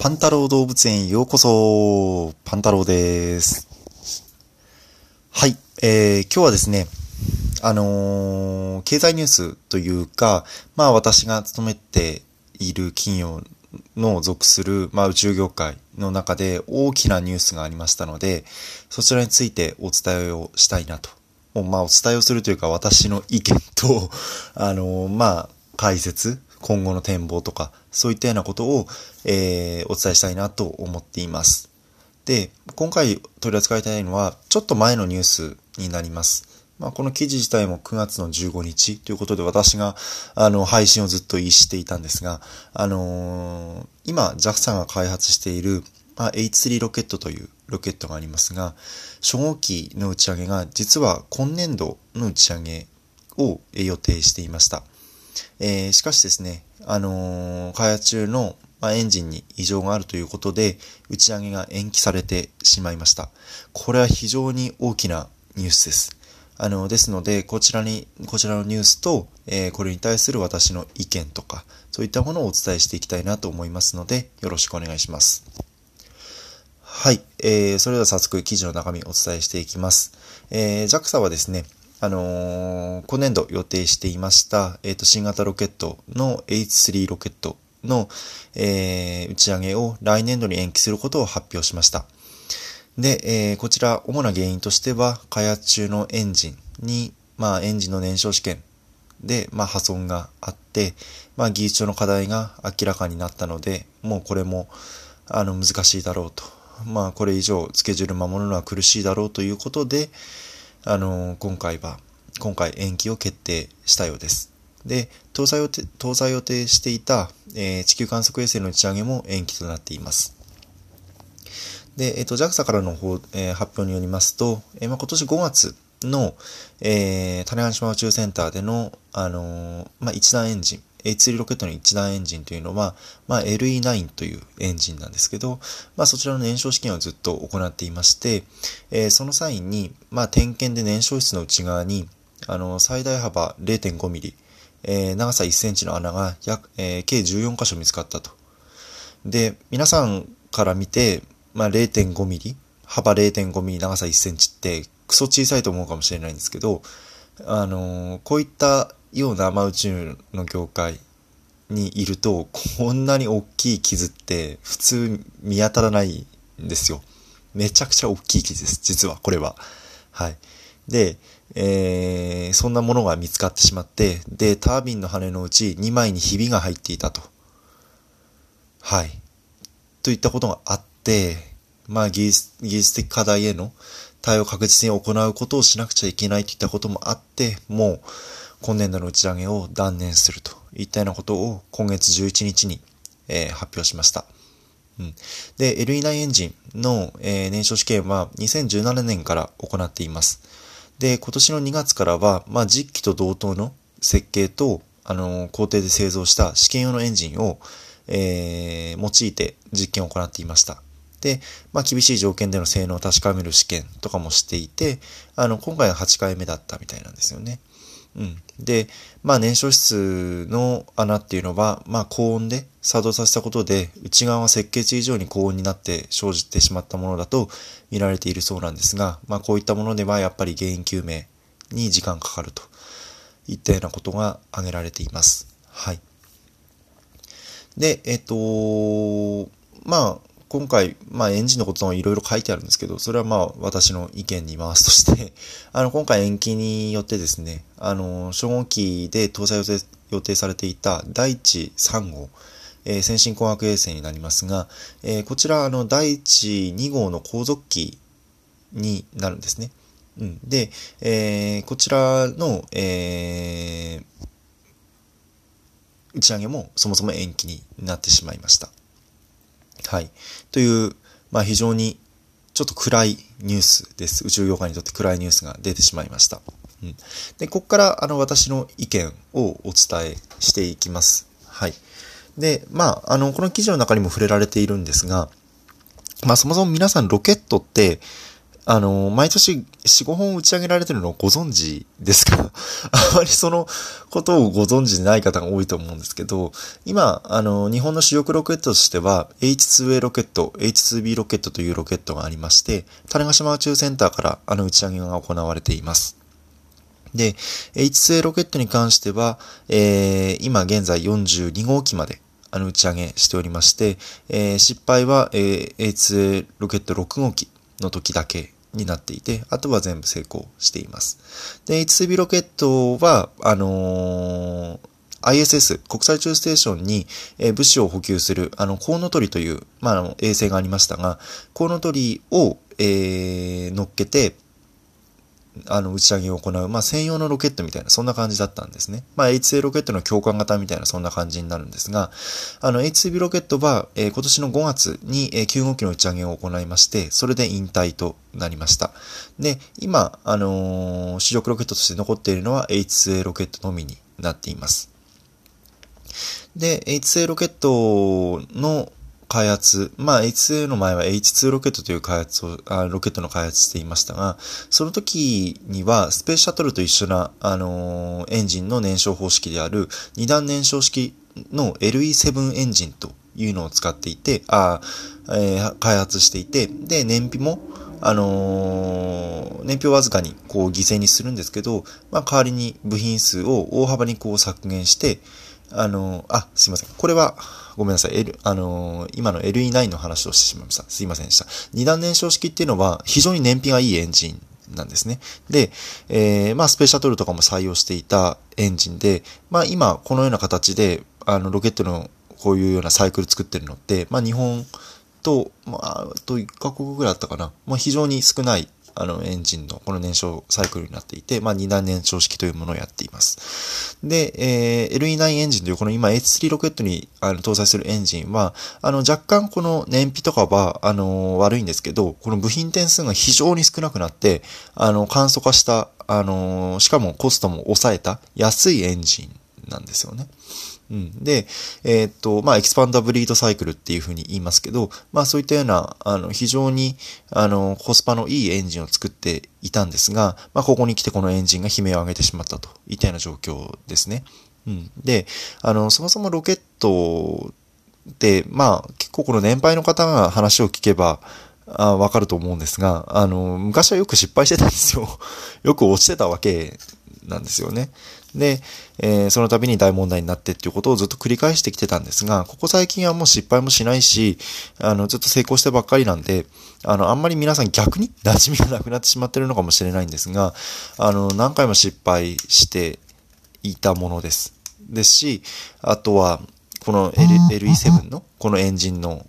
パンタロウ動物園ようこそパンタロウです。はい、えー、今日はですね、あのー、経済ニュースというか、まあ私が勤めている企業の属する、まあ、宇宙業界の中で大きなニュースがありましたので、そちらについてお伝えをしたいなと。まあお伝えをするというか私の意見と、あのー、まあ解説、今後の展望とか、そういったようなことを、えー、お伝えしたいなと思っています。で、今回取り扱いたいのは、ちょっと前のニュースになります。まあ、この記事自体も9月の15日ということで私が、あの、配信をずっと意していたんですが、あのー、今、JAXA が開発している、まあ、H3 ロケットというロケットがありますが、初号機の打ち上げが実は今年度の打ち上げを予定していました。えー、しかしですね、あのー、開発中の、まあ、エンジンに異常があるということで、打ち上げが延期されてしまいました。これは非常に大きなニュースです。あの、ですので、こちらに、こちらのニュースと、えー、これに対する私の意見とか、そういったものをお伝えしていきたいなと思いますので、よろしくお願いします。はい。えー、それでは早速記事の中身をお伝えしていきます。えー、JAXA はですね、あのー、今年度予定していました、えっ、ー、と、新型ロケットの H3 ロケットの、えー、打ち上げを来年度に延期することを発表しました。で、えー、こちら、主な原因としては、開発中のエンジンに、まあ、エンジンの燃焼試験で、まあ、破損があって、まあ、技術上の課題が明らかになったので、もうこれも、あの、難しいだろうと。まあ、これ以上、スケジュール守るのは苦しいだろうということで、あの、今回は、今回延期を決定したようです。で、搭載予定、搭載予定していた、えー、地球観測衛星の打ち上げも延期となっています。で、えっ、ー、と、JAXA からの方、えー、発表によりますと、えー、まあ、今年5月の、えー、種子島宇宙センターでの、あのー、まあ、一段エンジン、H3 ロケットの一段エンジンというのは、まあ、LE9 というエンジンなんですけど、まあ、そちらの燃焼試験をずっと行っていまして、えー、その際に、まあ、点検で燃焼室の内側に、あの、最大幅0.5ミリ、えー、長さ1センチの穴が約、えー、計14箇所見つかったと。で、皆さんから見て、まあ、0.5ミリ、幅0.5ミリ、長さ1センチって、クソ小さいと思うかもしれないんですけど、あのー、こういったような、まあ、宇宙の業界にいると、こんなに大きい傷って普通見当たらないんですよ。めちゃくちゃ大きい傷です、実は、これは。はい。で、えー、そんなものが見つかってしまって、で、タービンの羽のうち2枚にひびが入っていたと。はい。といったことがあって、まあ技術、技術的課題への対応を確実に行うことをしなくちゃいけないといったこともあって、もう、今年度の打ち上げを断念するといったようなことを今月11日に、えー、発表しました。うん、で、LE9 エンジンの、えー、燃焼試験は2017年から行っています。で、今年の2月からは、まあ、実機と同等の設計と、あのー、工程で製造した試験用のエンジンを、えー、用いて実験を行っていました。で、まあ、厳しい条件での性能を確かめる試験とかもしていて、あの、今回が8回目だったみたいなんですよね。うん。で、まあ燃焼室の穴っていうのは、まあ高温で作動させたことで、内側は設計値以上に高温になって生じてしまったものだと見られているそうなんですが、まあこういったものではやっぱり原因究明に時間かかるといったようなことが挙げられています。はい。で、えっと、まあ、今回、まあエンジンのこともいろいろ書いてあるんですけど、それはまあ私の意見に回すとして あの、今回延期によってですね、あの、初号機で搭載予定予定されていた第一3号、えー、先進工学衛星になりますが、えー、こちら、あの、第一2号の後続機になるんですね。うん。で、えー、こちらの、えー、打ち上げもそもそも延期になってしまいました。はい。という、まあ非常にちょっと暗いニュースです。宇宙業界にとって暗いニュースが出てしまいました。うん、で、ここからあの私の意見をお伝えしていきます。はい。で、まあ、あの、この記事の中にも触れられているんですが、まあそもそも皆さんロケットって、あの、毎年4、5本打ち上げられてるのをご存知ですか？あまりそのことをご存知でない方が多いと思うんですけど、今、あの、日本の主力ロケットとしては、H2A ロケット、H2B ロケットというロケットがありまして、種子島宇宙センターからあの打ち上げが行われています。で、H2A ロケットに関しては、えー、今現在42号機まであの打ち上げしておりまして、えー、失敗は、えー、H2A ロケット6号機の時だけになっていて、あとは全部成功しています。で、H3 ロケットは、あのー、ISS、国際宇宙ステーションに、えー、物資を補給する、あの、コウノトリという、まあ、あの、衛星がありましたが、コウノトリを、えー、乗っけて、あの、打ち上げを行う、まあ、専用のロケットみたいな、そんな感じだったんですね。まあ、H2A ロケットの強化型みたいな、そんな感じになるんですが、あの、H2B ロケットは、えー、今年の5月に、えー、9号機の打ち上げを行いまして、それで引退となりました。で、今、あのー、主力ロケットとして残っているのは H2A ロケットのみになっています。で、H2A ロケットの開発、まあ H2 の前は H2 ロケットという開発を、あロケットの開発していましたが、その時にはスペースシャトルと一緒な、あのー、エンジンの燃焼方式である二段燃焼式の LE7 エンジンというのを使っていて、あえー、開発していて、で、燃費も、あのー、燃費をわずかにこう犠牲にするんですけど、まあ代わりに部品数を大幅にこう削減して、あの、あ、すいません。これは、ごめんなさい。L、あの、今の LE9 の話をしてしまいました。すいませんでした。二段燃焼式っていうのは非常に燃費がいいエンジンなんですね。で、えー、まあ、スペーシャトルとかも採用していたエンジンで、まあ、今、このような形で、あの、ロケットのこういうようなサイクル作ってるのって、まあ、日本と、まあ、と1カ国ぐらいあったかな。まあ、非常に少ないあの、エンジンのこの燃焼サイクルになっていて、まあ、二段燃焼式というものをやっています。で、えー、LE9 エンジンというこの今 H3 ロケットにあの搭載するエンジンは、あの、若干この燃費とかは、あの、悪いんですけど、この部品点数が非常に少なくなって、あの、簡素化した、あの、しかもコストも抑えた安いエンジンなんですよね。うん。で、えー、っと、まあ、エキスパンダブリードサイクルっていうふうに言いますけど、まあ、そういったような、あの、非常に、あの、コスパのいいエンジンを作っていたんですが、まあ、ここに来てこのエンジンが悲鳴を上げてしまったといったような状況ですね。うん。で、あの、そもそもロケットで、まあ、結構この年配の方が話を聞けば、あわかると思うんですが、あの、昔はよく失敗してたんですよ。よく落ちてたわけなんですよね。で、えー、その度に大問題になってっていうことをずっと繰り返してきてたんですが、ここ最近はもう失敗もしないし、あの、ずっと成功してばっかりなんで、あの、あんまり皆さん逆に馴染みがなくなってしまってるのかもしれないんですが、あの、何回も失敗していたものです。ですし、あとは、この LE7 のこのエンジンの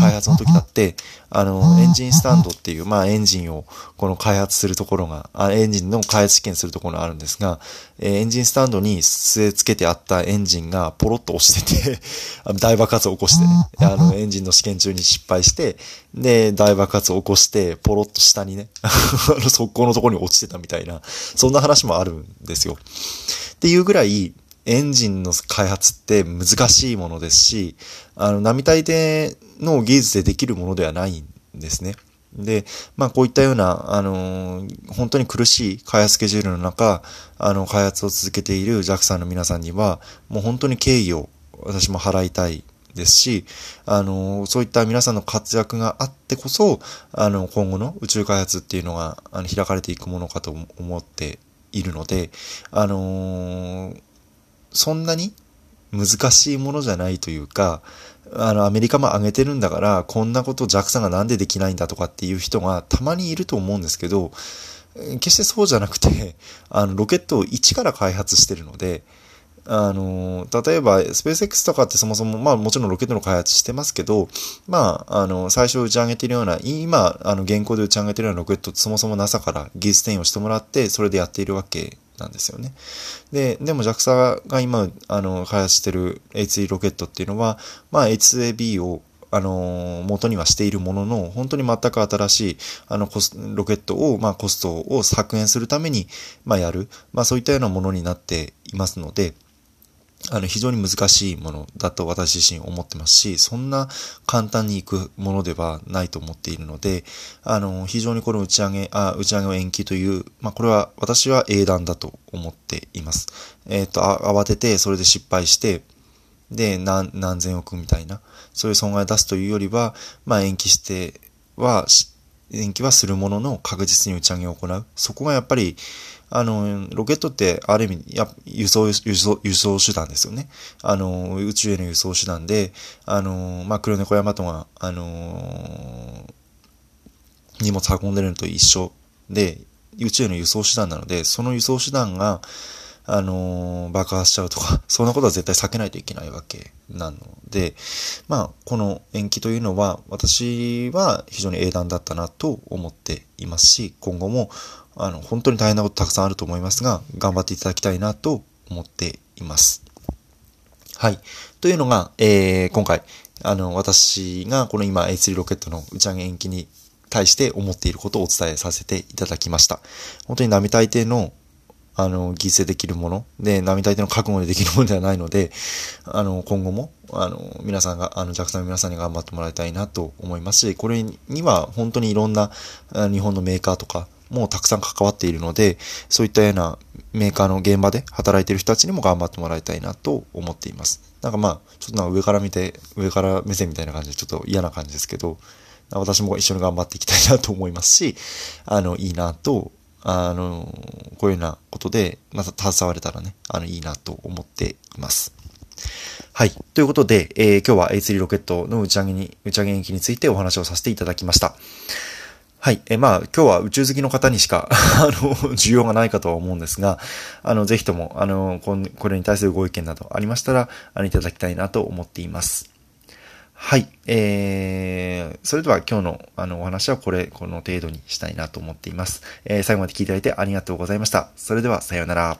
開発の時だって、あの、エンジンスタンドっていう、まあ、エンジンを、この開発するところが、あエンジンの開発試験するところがあるんですが、えエンジンスタンドに据え付けてあったエンジンがポロッと落ちてて 大爆発を起こしてね、あの、エンジンの試験中に失敗して、で、大爆発を起こして、ポロッと下にね、あの、速攻のところに落ちてたみたいな、そんな話もあるんですよ。っていうぐらい、エンジンの開発って難しいものですし、あの、並大抵の技術でできるものではないんですね。で、まあこういったような、あのー、本当に苦しい開発スケジュールの中、あの、開発を続けている JAXA の皆さんには、もう本当に敬意を私も払いたいですし、あのー、そういった皆さんの活躍があってこそ、あの、今後の宇宙開発っていうのが、あの、開かれていくものかと思っているので、あのーそんなに難しいものじゃないというか、あの、アメリカも上げてるんだから、こんなこと JAXA がなんでできないんだとかっていう人がたまにいると思うんですけど、決してそうじゃなくて、あの、ロケットを一から開発してるので、あの、例えば、スペース X とかってそもそも、まあもちろんロケットの開発してますけど、まあ、あの、最初打ち上げてるような、今、あの、現行で打ち上げてるようなロケットってそもそも NASA から技術転用してもらって、それでやっているわけなんですよね。で、でも JAXA が今、あの、開発してる H3 ロケットっていうのは、まあ H2AB をあの、元にはしているものの、本当に全く新しい、あの、コス、ロケットを、まあ、コストを削減するために、まあ、やる。まあ、そういったようなものになっていますので、あの、非常に難しいものだと私自身思ってますし、そんな簡単にいくものではないと思っているので、あの、非常にこの打ち上げ、あ、打ち上げを延期という、まあ、これは私は英断だと思っています。えっ、ー、と、慌ててそれで失敗して、で、何、何千億みたいな、そういう損害を出すというよりは、まあ、延期しては、延期はするものの確実に打ち上げを行う。そこがやっぱり、あの、ロケットってある意味、や輸送、輸送、輸送手段ですよね。あの、宇宙への輸送手段で、あの、まあ、黒猫ヤマトが、あの、荷物運んでるのと一緒で、宇宙への輸送手段なので、その輸送手段が、あのー、爆発しちゃうとか、そんなことは絶対避けないといけないわけなので、まあ、この延期というのは、私は非常に英断だったなと思っていますし、今後も、あの、本当に大変なことたくさんあると思いますが、頑張っていただきたいなと思っています。はい。というのが、えー、今回、あの、私がこの今 A3 ロケットの打ち上げ延期に対して思っていることをお伝えさせていただきました。本当に並大抵のあの、犠牲できるもので、並大抵の覚悟でできるものではないので、あの、今後も、あの、皆さんが、あの、JAXA の皆さんに頑張ってもらいたいなと思いますし、これには本当にいろんな日本のメーカーとかもたくさん関わっているので、そういったようなメーカーの現場で働いている人たちにも頑張ってもらいたいなと思っています。なんかまあ、ちょっとなんか上から見て、上から目線みたいな感じでちょっと嫌な感じですけど、私も一緒に頑張っていきたいなと思いますし、あの、いいなとあの、こういうようなことで、また携われたらね、あの、いいなと思っています。はい。ということで、えー、今日は A3 ロケットの打ち上げに、打ち上げ延期についてお話をさせていただきました。はい。えー、まあ、今日は宇宙好きの方にしか あの、需要がないかとは思うんですが、あの、ぜひとも、あの、これに対するご意見などありましたら、あの、いただきたいなと思っています。はい。えー、それでは今日のあのお話はこれ、この程度にしたいなと思っています。えー、最後まで聞いていただいてありがとうございました。それではさようなら。